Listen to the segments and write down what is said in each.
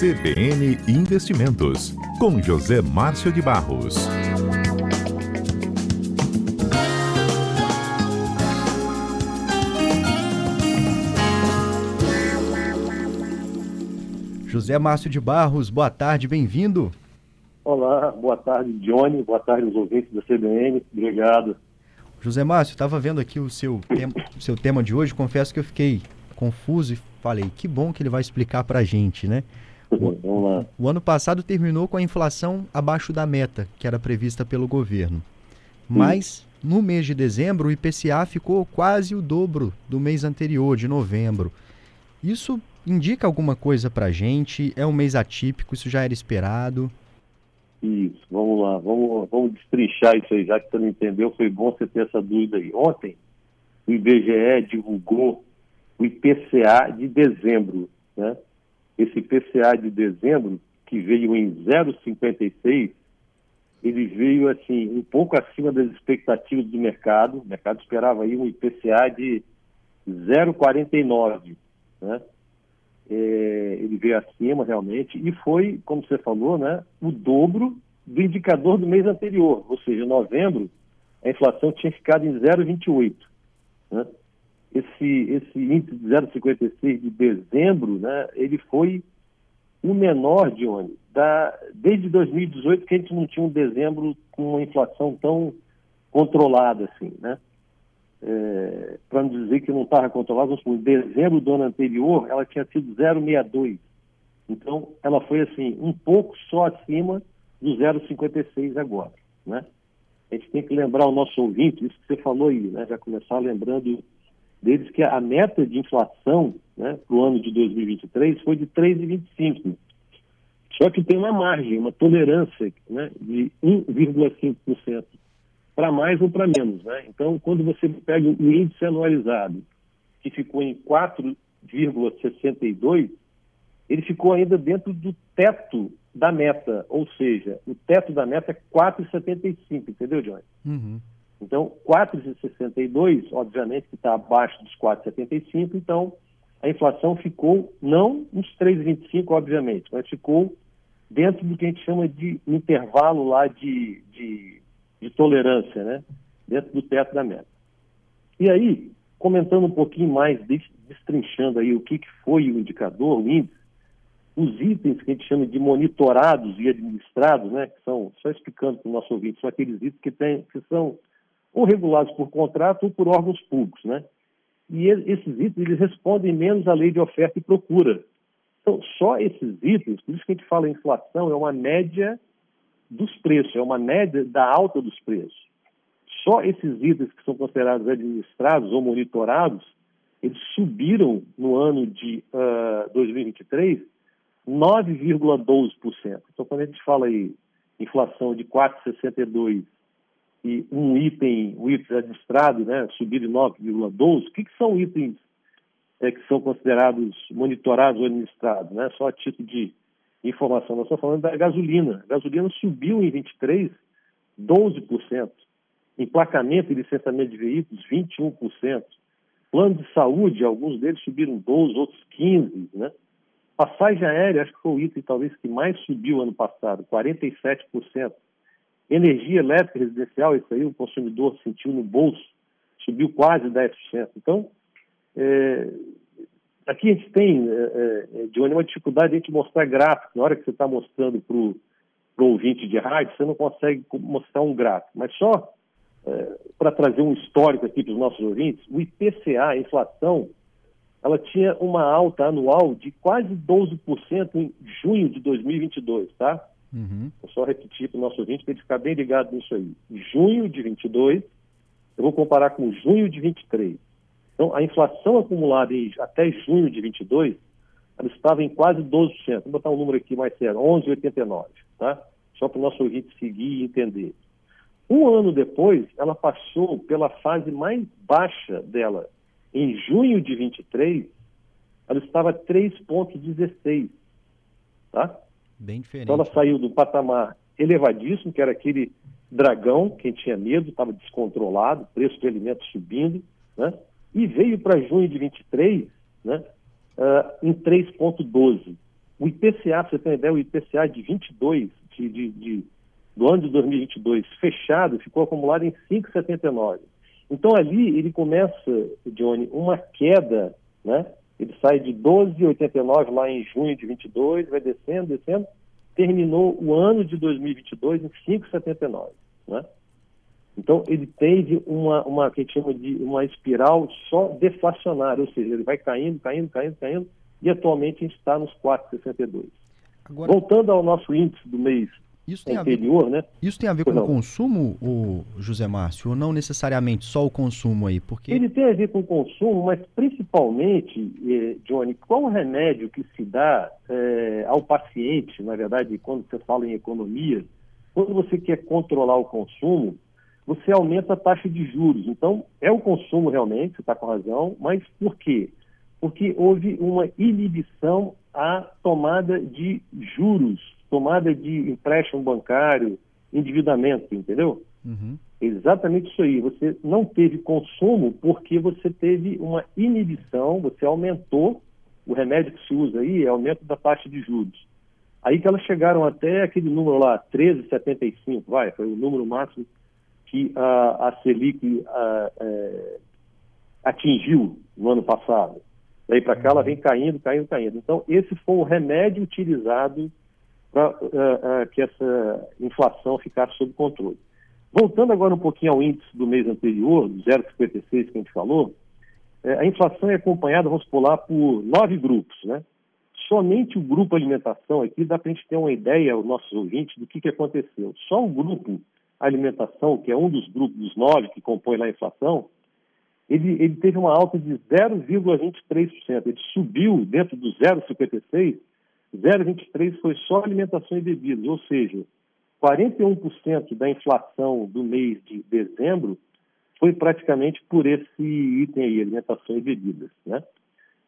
CBN Investimentos, com José Márcio de Barros. José Márcio de Barros, boa tarde, bem-vindo. Olá, boa tarde, Johnny, boa tarde aos ouvintes da CBN, obrigado. José Márcio, estava vendo aqui o seu, tema, seu tema de hoje, confesso que eu fiquei confuso e falei, que bom que ele vai explicar para a gente, né? O, Vamos lá. O ano passado terminou com a inflação abaixo da meta, que era prevista pelo governo. Mas, no mês de dezembro, o IPCA ficou quase o dobro do mês anterior, de novembro. Isso indica alguma coisa para a gente? É um mês atípico? Isso já era esperado? Isso, vamos lá, vamos, vamos destrinchar isso aí, já que você não entendeu, foi bom você ter essa dúvida aí. Ontem, o IBGE divulgou o IPCA de dezembro, né? Esse IPCA de dezembro, que veio em 0,56, ele veio, assim, um pouco acima das expectativas do mercado, o mercado esperava aí um IPCA de 0,49, né? É, ele veio acima realmente e foi, como você falou, né, o dobro do indicador do mês anterior, ou seja, em novembro a inflação tinha ficado em 0,28. Né? Esse, esse índice de 0,56 de dezembro, né, ele foi o menor, Dione, da, desde 2018 que a gente não tinha um dezembro com uma inflação tão controlada assim, né? é, para não dizer que não estava controlada, em dezembro do ano anterior, ela tinha sido 0,62. Então, ela foi assim, um pouco só acima do 0,56 agora, né? A gente tem que lembrar o nosso ouvinte, isso que você falou aí, né? Já começar lembrando deles que a meta de inflação né, para o ano de 2023 foi de 3,25. Só que tem uma margem, uma tolerância né, de 1,5% para mais ou para menos. Né? Então, quando você pega o índice anualizado, que ficou em 4,62, ele ficou ainda dentro do teto da meta, ou seja, o teto da meta é 4,75, entendeu, Johnny? Uhum. Então, 4,62, obviamente, que está abaixo dos 4,75, então a inflação ficou não nos 3,25, obviamente, mas ficou dentro do que a gente chama de intervalo lá de, de de tolerância, né? Dentro do teto da meta. E aí, comentando um pouquinho mais, destrinchando aí o que, que foi o indicador, o índice, os itens que a gente chama de monitorados e administrados, né? Que são, só explicando para o nosso ouvinte, são aqueles itens que, tem, que são ou regulados por contrato ou por órgãos públicos, né? E esses itens, eles respondem menos à lei de oferta e procura. Então, só esses itens, por isso que a gente fala inflação, é uma média dos preços, é uma média da alta dos preços. Só esses itens que são considerados administrados ou monitorados, eles subiram no ano de uh, 2023 9,12%. Então, quando a gente fala aí inflação de 4,62 e um item, o item administrado, né, subir de 9,12, o que, que são itens é, que são considerados monitorados ou administrados? Né? Só a título de informação. Nós estamos falando da gasolina. A gasolina subiu em 23, 12%. Emplacamento e licenciamento de veículos, 21%. Plano de saúde, alguns deles subiram 12, outros 15%. Né? Passagem aérea, acho que foi o item talvez que mais subiu ano passado, 47%. Energia elétrica residencial, isso aí o consumidor sentiu no bolso, subiu quase 10%. Então, é, Aqui a gente tem, é, é, Johnny, uma dificuldade de a gente mostrar gráfico. Na hora que você está mostrando para o ouvinte de rádio, você não consegue mostrar um gráfico. Mas só é, para trazer um histórico aqui para os nossos ouvintes, o IPCA, a inflação, ela tinha uma alta anual de quase 12% em junho de 2022, tá? Uhum. Vou só repetir para o nosso ouvinte para ele ficar bem ligado nisso aí. Junho de 22, eu vou comparar com junho de 23. Então, a inflação acumulada em, até junho de 22, ela estava em quase 12%. Vou botar um número aqui mais sério, 11,89, tá? Só para o nosso ouvinte seguir e entender. Um ano depois, ela passou pela fase mais baixa dela. Em junho de 23, ela estava 3,16, tá? Bem diferente. Então, ela saiu do patamar elevadíssimo, que era aquele dragão, quem tinha medo, estava descontrolado, preço de alimentos subindo, né? e veio para junho de 23 né, uh, em 3,12. O IPCA, você ter uma ideia, o IPCA de 22, de, de, de, do ano de 2022, fechado, ficou acumulado em 5,79. Então ali ele começa, Johnny, uma queda, né? Ele sai de 12,89 lá em junho de 22, vai descendo, descendo, terminou o ano de 2022 em 5,79, né? Então ele teve uma, uma que a gente chama de uma espiral só deflacionária, ou seja, ele vai caindo, caindo, caindo, caindo, e atualmente a gente está nos 4,62. Agora... Voltando ao nosso índice do mês isso tem anterior, a ver, né? Isso tem a ver com o consumo, o José Márcio, ou não necessariamente só o consumo aí? Porque... Ele tem a ver com o consumo, mas principalmente, eh, Johnny, qual o remédio que se dá eh, ao paciente, na verdade, quando você fala em economia, quando você quer controlar o consumo, você aumenta a taxa de juros. Então, é o consumo realmente, você está com razão, mas por quê? Porque houve uma inibição à tomada de juros tomada de empréstimo bancário, endividamento, entendeu? Uhum. Exatamente isso aí. Você não teve consumo porque você teve uma inibição, você aumentou, o remédio que se usa aí é aumento da taxa de juros. Aí que elas chegaram até aquele número lá, 13,75, vai, foi o número máximo que a, a Selic a, é, atingiu no ano passado. Daí para cá ela vem caindo, caindo, caindo. Então, esse foi o remédio utilizado para uh, uh, que essa inflação ficasse sob controle. Voltando agora um pouquinho ao índice do mês anterior, do 0,56 que a gente falou, é, a inflação é acompanhada, vamos pular, por nove grupos, né? Somente o grupo alimentação aqui dá para a gente ter uma ideia, aos nossos ouvintes, do que, que aconteceu. Só o grupo alimentação, que é um dos grupos dos nove que compõem lá a inflação, ele, ele teve uma alta de 0,23%. Ele subiu dentro do 0,56% 0,23 foi só alimentação e bebidas, ou seja, 41% da inflação do mês de dezembro foi praticamente por esse item aí, alimentação e bebidas. Né?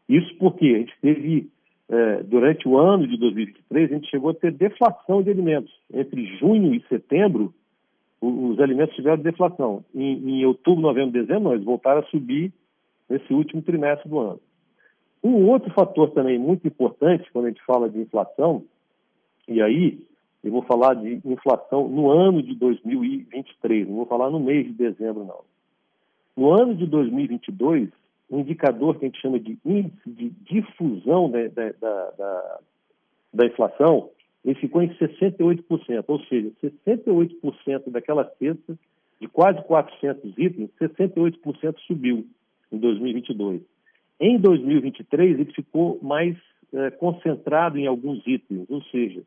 Isso porque a gente teve, eh, durante o ano de 2023, a gente chegou a ter deflação de alimentos. Entre junho e setembro, os alimentos tiveram deflação. Em, em outubro, novembro, dezembro, eles voltaram a subir nesse último trimestre do ano. Um outro fator também muito importante quando a gente fala de inflação, e aí eu vou falar de inflação no ano de 2023, não vou falar no mês de dezembro, não. No ano de 2022, um indicador que a gente chama de índice de difusão da, da, da, da inflação, ele ficou em 68%, ou seja, 68% daquela cesta de quase 400 itens, 68% subiu em 2022. Em 2023, ele ficou mais é, concentrado em alguns itens, ou seja,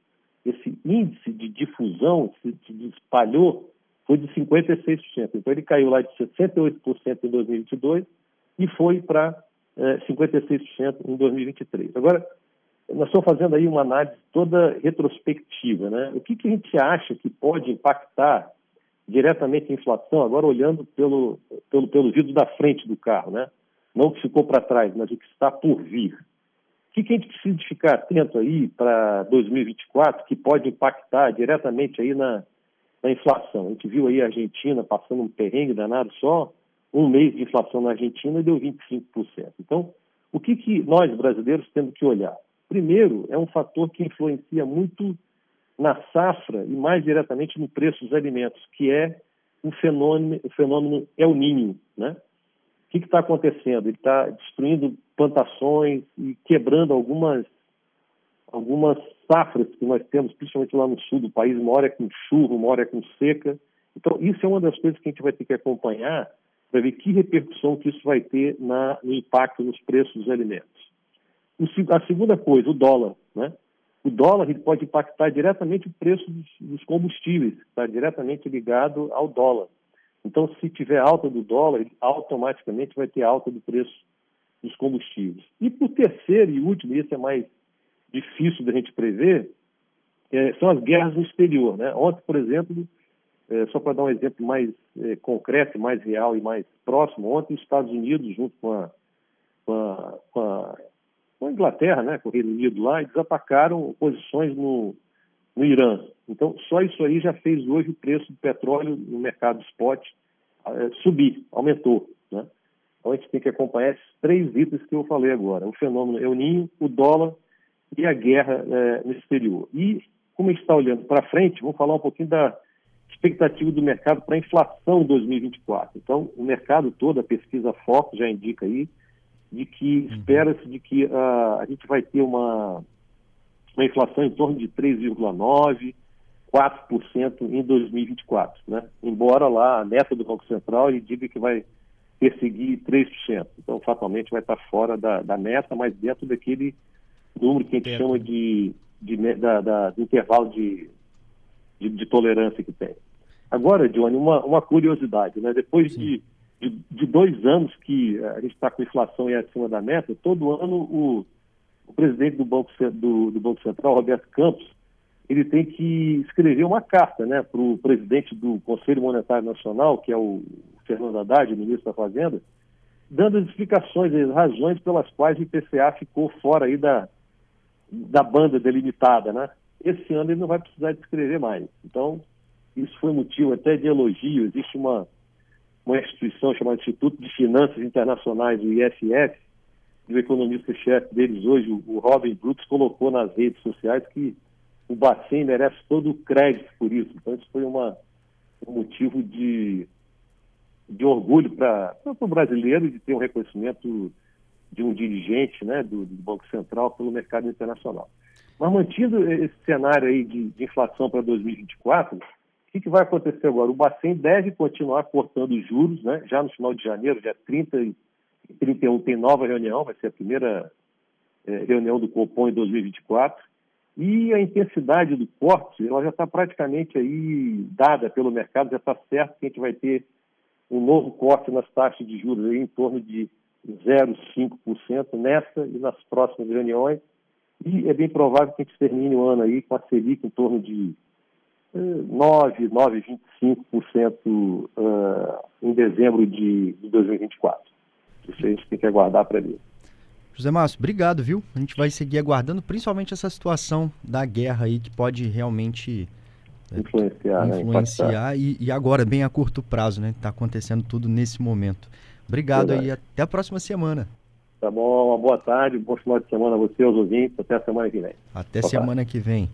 esse índice de difusão se, espalhou foi de 56%. Então, ele caiu lá de 68% em 2022 e foi para é, 56% em 2023. Agora, nós estamos fazendo aí uma análise toda retrospectiva. Né? O que, que a gente acha que pode impactar diretamente a inflação, agora olhando pelo, pelo, pelo vidro da frente do carro, né? Não que ficou para trás, mas o que está por vir. O que, a gente precisa ficar atento aí para 2024, que pode impactar diretamente aí na, na inflação? A gente viu aí a Argentina passando um perrengue danado só, um mês de inflação na Argentina deu 25%. Então, o que, que nós, brasileiros, temos que olhar? Primeiro, é um fator que influencia muito na safra e mais diretamente no preço dos alimentos, que é o fenômeno, o fenômeno El Niño, né? O que está acontecendo? Ele está destruindo plantações e quebrando algumas, algumas safras que nós temos, principalmente lá no sul do país. Uma hora é com chuva, uma hora é com seca. Então, isso é uma das coisas que a gente vai ter que acompanhar para ver que repercussão que isso vai ter na, no impacto nos preços dos alimentos. A segunda coisa, o dólar. Né? O dólar ele pode impactar diretamente o preço dos, dos combustíveis, está diretamente ligado ao dólar. Então, se tiver alta do dólar, automaticamente vai ter alta do preço dos combustíveis. E por terceiro e último, e esse é mais difícil da gente prever, é, são as guerras no exterior. Né? Ontem, por exemplo, é, só para dar um exemplo mais é, concreto, mais real e mais próximo, ontem os Estados Unidos, junto com a, com a, com a, com a Inglaterra, né, com o Reino Unido lá, eles atacaram posições no, no Irã. Então, só isso aí já fez hoje o preço do petróleo no mercado spot uh, subir, aumentou. Né? Então, a gente tem que acompanhar esses três itens que eu falei agora: o fenômeno El Ninho, o dólar e a guerra é, no exterior. E, como a gente está olhando para frente, vamos falar um pouquinho da expectativa do mercado para a inflação em 2024. Então, o mercado todo, a pesquisa Foco já indica aí, de que uhum. espera-se de que uh, a gente vai ter uma, uma inflação em torno de 3,9%, 4% em 2024. Né? Embora lá a meta do Banco Central ele diga que vai perseguir 3%. Então, fatalmente, vai estar fora da, da meta, mas dentro daquele número que a gente chama de, de da, da, do intervalo de, de, de, tolerância que tem. Agora, Johnny, uma, uma curiosidade, né? Depois de, de, de, dois anos que a gente está com inflação e acima da meta, todo ano o, o presidente do Banco, do, do Banco Central, Roberto Campos, ele tem que escrever uma carta né, para o presidente do Conselho Monetário Nacional, que é o Fernando Haddad, ministro da Fazenda, dando as explicações, as razões pelas quais o IPCA ficou fora aí da, da banda delimitada. Né? Esse ano ele não vai precisar de escrever mais. Então, isso foi motivo até de elogio. Existe uma, uma instituição chamada Instituto de Finanças Internacionais, o IFF, e o economista-chefe deles hoje, o Robin Brooks, colocou nas redes sociais que o Bacen merece todo o crédito por isso. Então, isso foi uma, um motivo de, de orgulho para o brasileiro de ter um reconhecimento de um dirigente né, do, do, Banco Central pelo mercado internacional. Mas mantido esse cenário aí de, de inflação para 2024, o que, que, vai acontecer agora? O Bacen deve continuar cortando os juros, né? já no final de janeiro, dia 30 e 31 tem nova reunião, vai ser a primeira é, reunião do Copom em 2024. E a intensidade do corte, ela já está praticamente aí dada pelo mercado, já está certo que a gente vai ter um novo corte nas taxas de juros aí em torno de 0,5% nessa e nas próximas reuniões. E é bem provável que a gente termine o ano aí com a Selic em torno de 9, 9,25% uh, em dezembro de, de 2024. Isso a gente tem que aguardar para ver. José Márcio, obrigado, viu? A gente vai seguir aguardando, principalmente essa situação da guerra aí que pode realmente é, influenciar, né? influenciar e, e, agora bem a curto prazo, né? Está acontecendo tudo nesse momento. Obrigado Verdade. aí, até a próxima semana. Tá bom, uma boa tarde, bom final de semana a você, aos ouvintes, até a semana que vem. Até boa semana tarde. que vem.